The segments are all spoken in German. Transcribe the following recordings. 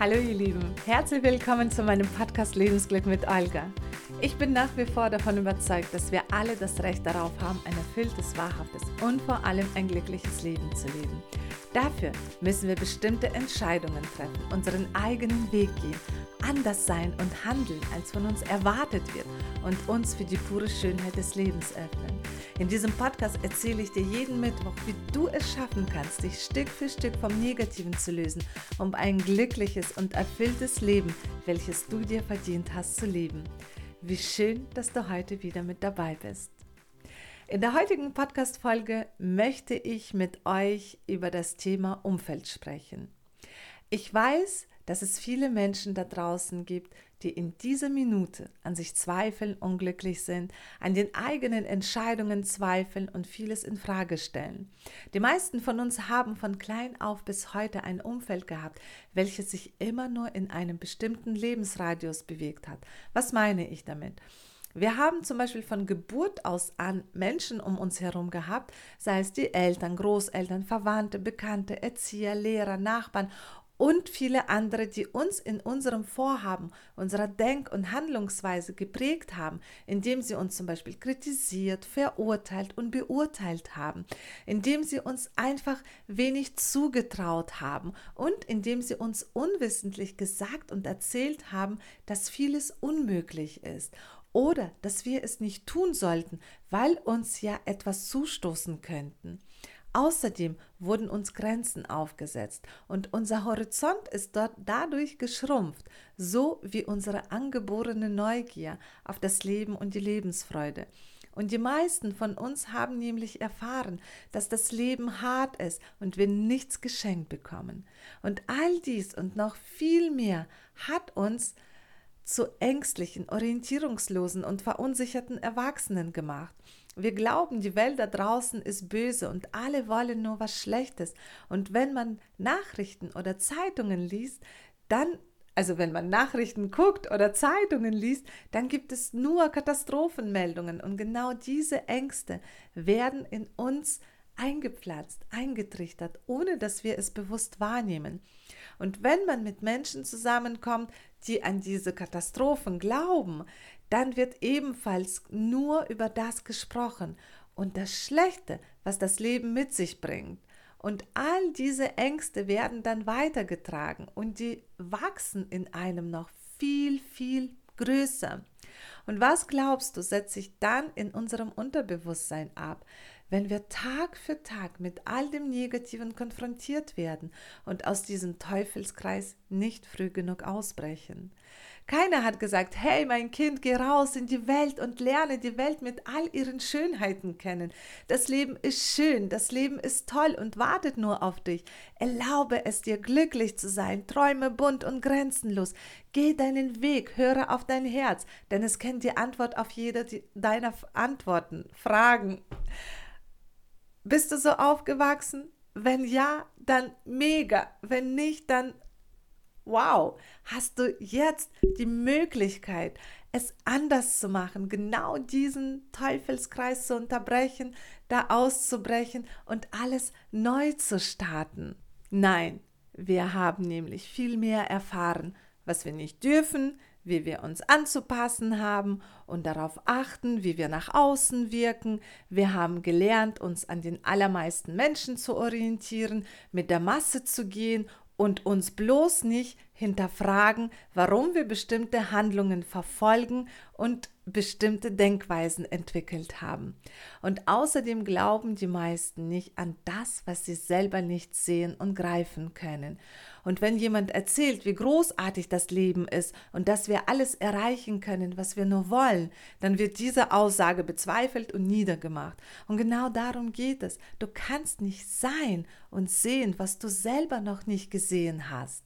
Hallo ihr Lieben, herzlich willkommen zu meinem Podcast Lebensglück mit Olga. Ich bin nach wie vor davon überzeugt, dass wir alle das Recht darauf haben, ein erfülltes, wahrhaftes und vor allem ein glückliches Leben zu leben. Dafür müssen wir bestimmte Entscheidungen treffen, unseren eigenen Weg gehen, anders sein und handeln, als von uns erwartet wird und uns für die pure Schönheit des Lebens öffnen. In diesem Podcast erzähle ich dir jeden Mittwoch, wie du es schaffen kannst, dich Stück für Stück vom Negativen zu lösen, um ein glückliches und erfülltes Leben, welches du dir verdient hast, zu leben. Wie schön, dass du heute wieder mit dabei bist. In der heutigen Podcast-Folge möchte ich mit euch über das Thema Umfeld sprechen. Ich weiß, dass es viele Menschen da draußen gibt, die in dieser Minute an sich zweifeln, unglücklich sind, an den eigenen Entscheidungen zweifeln und vieles in Frage stellen. Die meisten von uns haben von klein auf bis heute ein Umfeld gehabt, welches sich immer nur in einem bestimmten Lebensradius bewegt hat. Was meine ich damit? Wir haben zum Beispiel von Geburt aus an Menschen um uns herum gehabt, sei es die Eltern, Großeltern, Verwandte, Bekannte, Erzieher, Lehrer, Nachbarn und viele andere, die uns in unserem Vorhaben, unserer Denk- und Handlungsweise geprägt haben, indem sie uns zum Beispiel kritisiert, verurteilt und beurteilt haben, indem sie uns einfach wenig zugetraut haben und indem sie uns unwissentlich gesagt und erzählt haben, dass vieles unmöglich ist oder dass wir es nicht tun sollten, weil uns ja etwas zustoßen könnten. Außerdem wurden uns Grenzen aufgesetzt und unser Horizont ist dort dadurch geschrumpft, so wie unsere angeborene Neugier auf das Leben und die Lebensfreude. Und die meisten von uns haben nämlich erfahren, dass das Leben hart ist und wir nichts geschenkt bekommen. Und all dies und noch viel mehr hat uns zu ängstlichen, orientierungslosen und verunsicherten Erwachsenen gemacht. Wir glauben, die Welt da draußen ist böse und alle wollen nur was Schlechtes. Und wenn man Nachrichten oder Zeitungen liest, dann, also wenn man Nachrichten guckt oder Zeitungen liest, dann gibt es nur Katastrophenmeldungen. Und genau diese Ängste werden in uns eingepflanzt, eingetrichtert, ohne dass wir es bewusst wahrnehmen. Und wenn man mit Menschen zusammenkommt, die an diese Katastrophen glauben, dann wird ebenfalls nur über das gesprochen und das Schlechte, was das Leben mit sich bringt. Und all diese Ängste werden dann weitergetragen und die wachsen in einem noch viel, viel größer. Und was glaubst du, setzt sich dann in unserem Unterbewusstsein ab? wenn wir Tag für Tag mit all dem Negativen konfrontiert werden und aus diesem Teufelskreis nicht früh genug ausbrechen. Keiner hat gesagt, hey mein Kind, geh raus in die Welt und lerne die Welt mit all ihren Schönheiten kennen. Das Leben ist schön, das Leben ist toll und wartet nur auf dich. Erlaube es dir, glücklich zu sein, träume bunt und grenzenlos. Geh deinen Weg, höre auf dein Herz, denn es kennt die Antwort auf jede deiner Antworten, Fragen. Bist du so aufgewachsen? Wenn ja, dann mega. Wenn nicht, dann wow. Hast du jetzt die Möglichkeit, es anders zu machen, genau diesen Teufelskreis zu unterbrechen, da auszubrechen und alles neu zu starten? Nein, wir haben nämlich viel mehr erfahren, was wir nicht dürfen, wie wir uns anzupassen haben und darauf achten, wie wir nach außen wirken. Wir haben gelernt, uns an den allermeisten Menschen zu orientieren, mit der Masse zu gehen und uns bloß nicht hinterfragen, warum wir bestimmte Handlungen verfolgen und bestimmte Denkweisen entwickelt haben. Und außerdem glauben die meisten nicht an das, was sie selber nicht sehen und greifen können. Und wenn jemand erzählt, wie großartig das Leben ist und dass wir alles erreichen können, was wir nur wollen, dann wird diese Aussage bezweifelt und niedergemacht. Und genau darum geht es. Du kannst nicht sein und sehen, was du selber noch nicht gesehen hast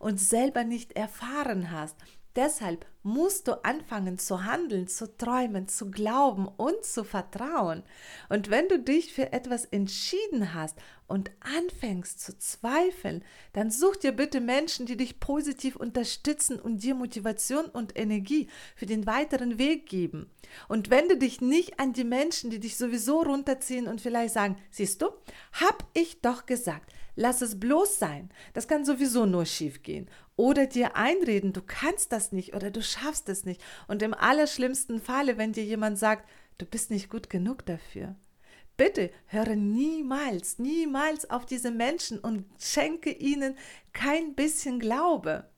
und selber nicht erfahren hast. Deshalb musst du anfangen zu handeln, zu träumen, zu glauben und zu vertrauen. Und wenn du dich für etwas entschieden hast und anfängst zu zweifeln, dann such dir bitte Menschen, die dich positiv unterstützen und dir Motivation und Energie für den weiteren Weg geben. Und wende dich nicht an die Menschen, die dich sowieso runterziehen und vielleicht sagen, siehst du, hab ich doch gesagt, Lass es bloß sein. Das kann sowieso nur schief gehen. Oder dir einreden, du kannst das nicht oder du schaffst es nicht. Und im allerschlimmsten Falle, wenn dir jemand sagt, du bist nicht gut genug dafür. Bitte höre niemals, niemals auf diese Menschen und schenke ihnen kein bisschen Glaube.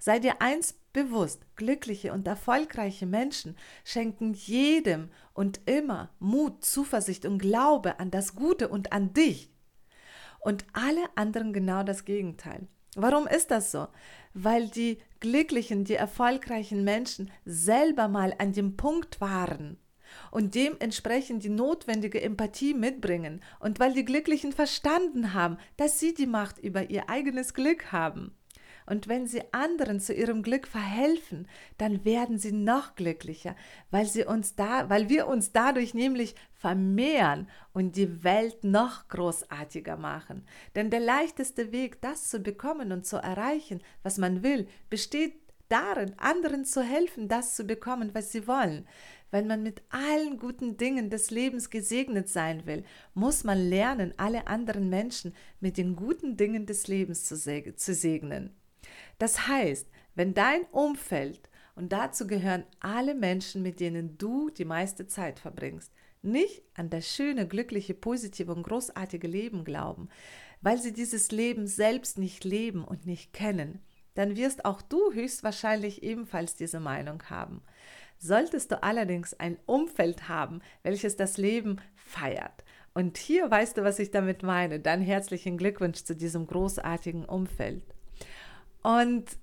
Sei dir eins bewusst, glückliche und erfolgreiche Menschen schenken jedem und immer Mut, Zuversicht und Glaube an das Gute und an dich. Und alle anderen genau das Gegenteil. Warum ist das so? Weil die glücklichen, die erfolgreichen Menschen selber mal an dem Punkt waren und dementsprechend die notwendige Empathie mitbringen und weil die Glücklichen verstanden haben, dass sie die Macht über ihr eigenes Glück haben. Und wenn sie anderen zu ihrem Glück verhelfen, dann werden sie noch glücklicher, weil sie uns da, weil wir uns dadurch nämlich vermehren und die Welt noch großartiger machen. Denn der leichteste Weg, das zu bekommen und zu erreichen, was man will, besteht darin, anderen zu helfen, das zu bekommen, was sie wollen. Wenn man mit allen guten Dingen des Lebens gesegnet sein will, muss man lernen, alle anderen Menschen mit den guten Dingen des Lebens zu, segnen. Das heißt, wenn dein Umfeld, und dazu gehören alle Menschen, mit denen du die meiste Zeit verbringst, nicht an das schöne, glückliche, positive und großartige Leben glauben, weil sie dieses Leben selbst nicht leben und nicht kennen, dann wirst auch du höchstwahrscheinlich ebenfalls diese Meinung haben. Solltest du allerdings ein Umfeld haben, welches das Leben feiert, und hier weißt du, was ich damit meine, dann herzlichen Glückwunsch zu diesem großartigen Umfeld. Und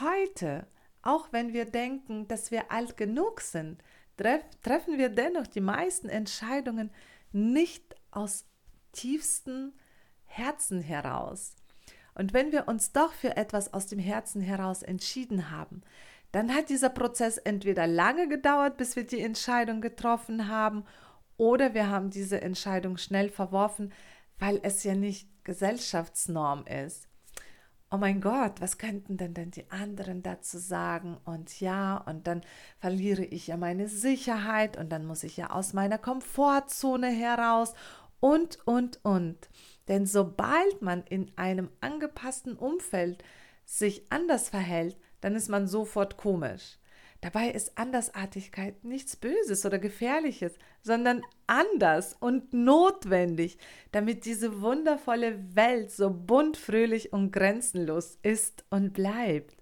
heute, auch wenn wir denken, dass wir alt genug sind, treff, treffen wir dennoch die meisten Entscheidungen nicht aus tiefstem Herzen heraus. Und wenn wir uns doch für etwas aus dem Herzen heraus entschieden haben, dann hat dieser Prozess entweder lange gedauert, bis wir die Entscheidung getroffen haben, oder wir haben diese Entscheidung schnell verworfen, weil es ja nicht Gesellschaftsnorm ist oh mein Gott, was könnten denn denn die anderen dazu sagen? Und ja, und dann verliere ich ja meine Sicherheit und dann muss ich ja aus meiner Komfortzone heraus und, und, und. Denn sobald man in einem angepassten Umfeld sich anders verhält, dann ist man sofort komisch. Dabei ist Andersartigkeit nichts Böses oder Gefährliches, sondern anders und notwendig, damit diese wundervolle Welt so bunt, fröhlich und grenzenlos ist und bleibt.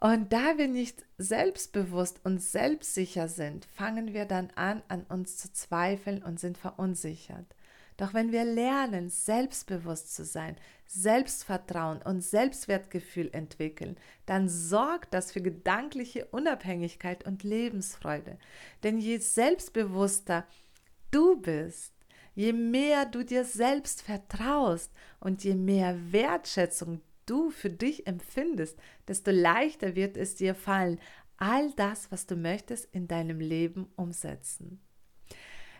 Und da wir nicht selbstbewusst und selbstsicher sind, fangen wir dann an, an uns zu zweifeln und sind verunsichert. Doch wenn wir lernen, selbstbewusst zu sein, Selbstvertrauen und Selbstwertgefühl entwickeln, dann sorgt das für gedankliche Unabhängigkeit und Lebensfreude. Denn je selbstbewusster du bist, je mehr du dir selbst vertraust und je mehr Wertschätzung du für dich empfindest, desto leichter wird es dir fallen, all das, was du möchtest, in deinem Leben umsetzen.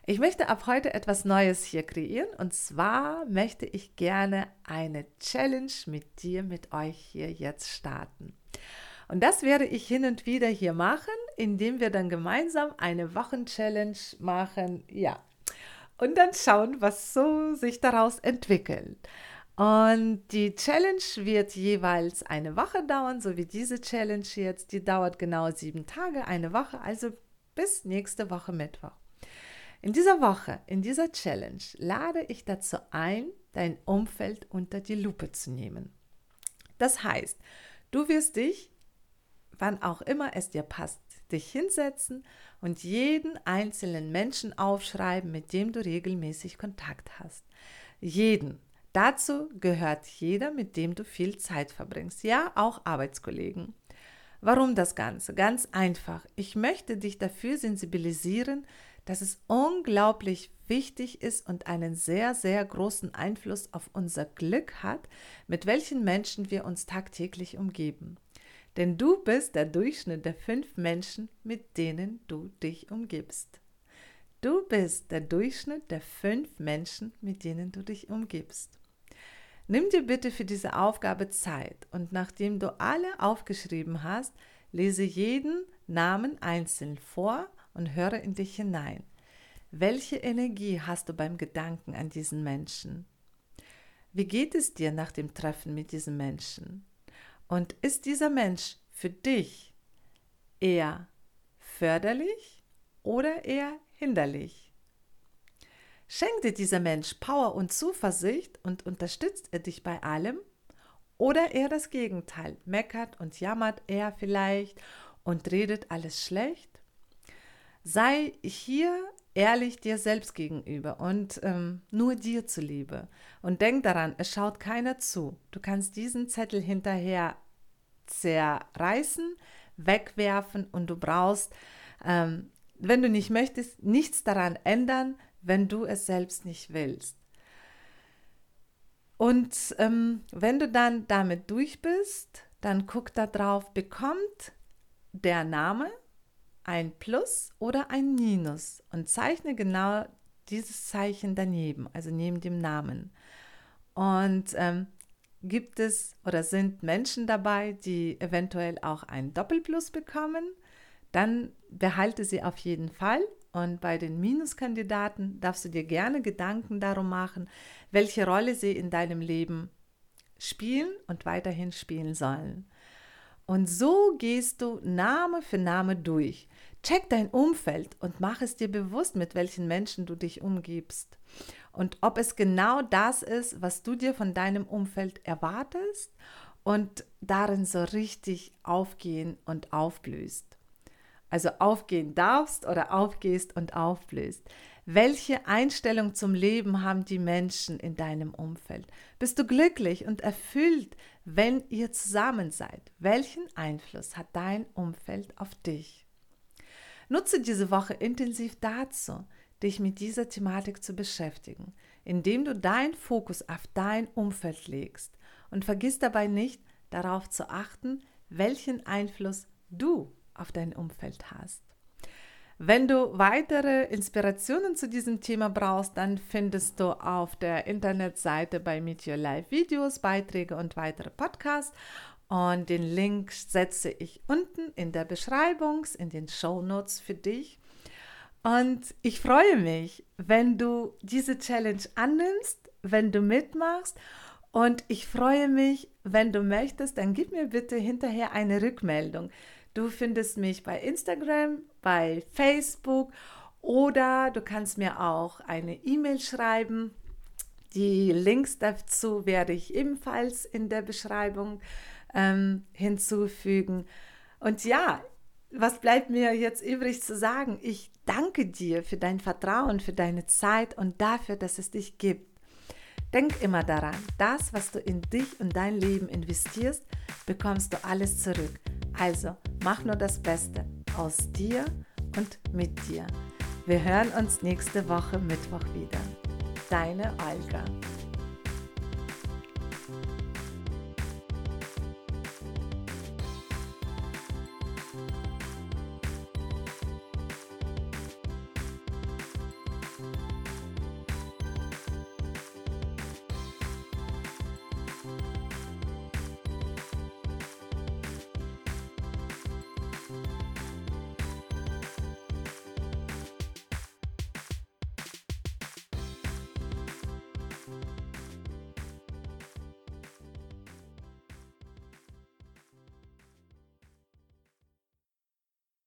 Ich möchte ab heute etwas Neues hier kreieren und zwar möchte ich gerne eine Challenge mit dir, mit euch hier jetzt starten. Und das werde ich hin und wieder hier machen, indem wir dann gemeinsam eine Wochenchallenge machen. Ja. Und dann schauen, was so sich daraus entwickelt. Und die Challenge wird jeweils eine Woche dauern, so wie diese Challenge jetzt. Die dauert genau sieben Tage, eine Woche, also bis nächste Woche Mittwoch. In dieser Woche, in dieser Challenge, lade ich dazu ein, dein Umfeld unter die Lupe zu nehmen. Das heißt, du wirst dich, wann auch immer es dir passt, dich hinsetzen und jeden einzelnen Menschen aufschreiben, mit dem du regelmäßig Kontakt hast. Jeden. Dazu gehört jeder, mit dem du viel Zeit verbringst. Ja, auch Arbeitskollegen. Warum das Ganze? Ganz einfach. Ich möchte dich dafür sensibilisieren, dass es unglaublich wichtig ist und einen sehr, sehr großen Einfluss auf unser Glück hat, mit welchen Menschen wir uns tagtäglich umgeben. Denn du bist der Durchschnitt der fünf Menschen, mit denen du dich umgibst. Du bist der Durchschnitt der fünf Menschen, mit denen du dich umgibst. Nimm dir bitte für diese Aufgabe Zeit und nachdem du alle aufgeschrieben hast, lese jeden Namen einzeln vor und höre in dich hinein. Welche Energie hast du beim Gedanken an diesen Menschen? Wie geht es dir nach dem Treffen mit diesem Menschen? Und ist dieser Mensch für dich eher förderlich oder eher hinderlich? Schenkt dir dieser Mensch Power und Zuversicht und unterstützt er dich bei allem? Oder eher das Gegenteil, meckert und jammert er vielleicht und redet alles schlecht? Sei hier ehrlich dir selbst gegenüber und ähm, nur dir zuliebe. Und denk daran, es schaut keiner zu. Du kannst diesen Zettel hinterher zerreißen, wegwerfen und du brauchst, ähm, wenn du nicht möchtest, nichts daran ändern, wenn du es selbst nicht willst. Und ähm, wenn du dann damit durch bist, dann guck da drauf, bekommt der Name ein Plus oder ein Minus und zeichne genau dieses Zeichen daneben, also neben dem Namen. Und ähm, gibt es oder sind Menschen dabei, die eventuell auch ein Doppelplus bekommen, dann behalte sie auf jeden Fall. Und bei den Minuskandidaten darfst du dir gerne Gedanken darum machen, welche Rolle sie in deinem Leben spielen und weiterhin spielen sollen. Und so gehst du Name für Name durch. Check dein Umfeld und mach es dir bewusst, mit welchen Menschen du dich umgibst. Und ob es genau das ist, was du dir von deinem Umfeld erwartest und darin so richtig aufgehen und aufblühst. Also aufgehen darfst oder aufgehst und aufblühst. Welche Einstellung zum Leben haben die Menschen in deinem Umfeld? Bist du glücklich und erfüllt, wenn ihr zusammen seid? Welchen Einfluss hat dein Umfeld auf dich? Nutze diese Woche intensiv dazu, dich mit dieser Thematik zu beschäftigen, indem du deinen Fokus auf dein Umfeld legst und vergiss dabei nicht darauf zu achten, welchen Einfluss du auf dein Umfeld hast. Wenn du weitere Inspirationen zu diesem Thema brauchst, dann findest du auf der Internetseite bei Meet Your Life Videos, Beiträge und weitere Podcasts. Und den Link setze ich unten in der Beschreibung, in den Show Notes für dich. Und ich freue mich, wenn du diese Challenge annimmst, wenn du mitmachst. Und ich freue mich, wenn du möchtest, dann gib mir bitte hinterher eine Rückmeldung. Du findest mich bei Instagram, bei Facebook oder du kannst mir auch eine E-Mail schreiben. Die Links dazu werde ich ebenfalls in der Beschreibung ähm, hinzufügen. Und ja, was bleibt mir jetzt übrig zu sagen? Ich danke dir für dein Vertrauen, für deine Zeit und dafür, dass es dich gibt. Denk immer daran, das, was du in dich und dein Leben investierst, bekommst du alles zurück. Also mach nur das Beste aus dir und mit dir. Wir hören uns nächste Woche Mittwoch wieder. Deine Olga.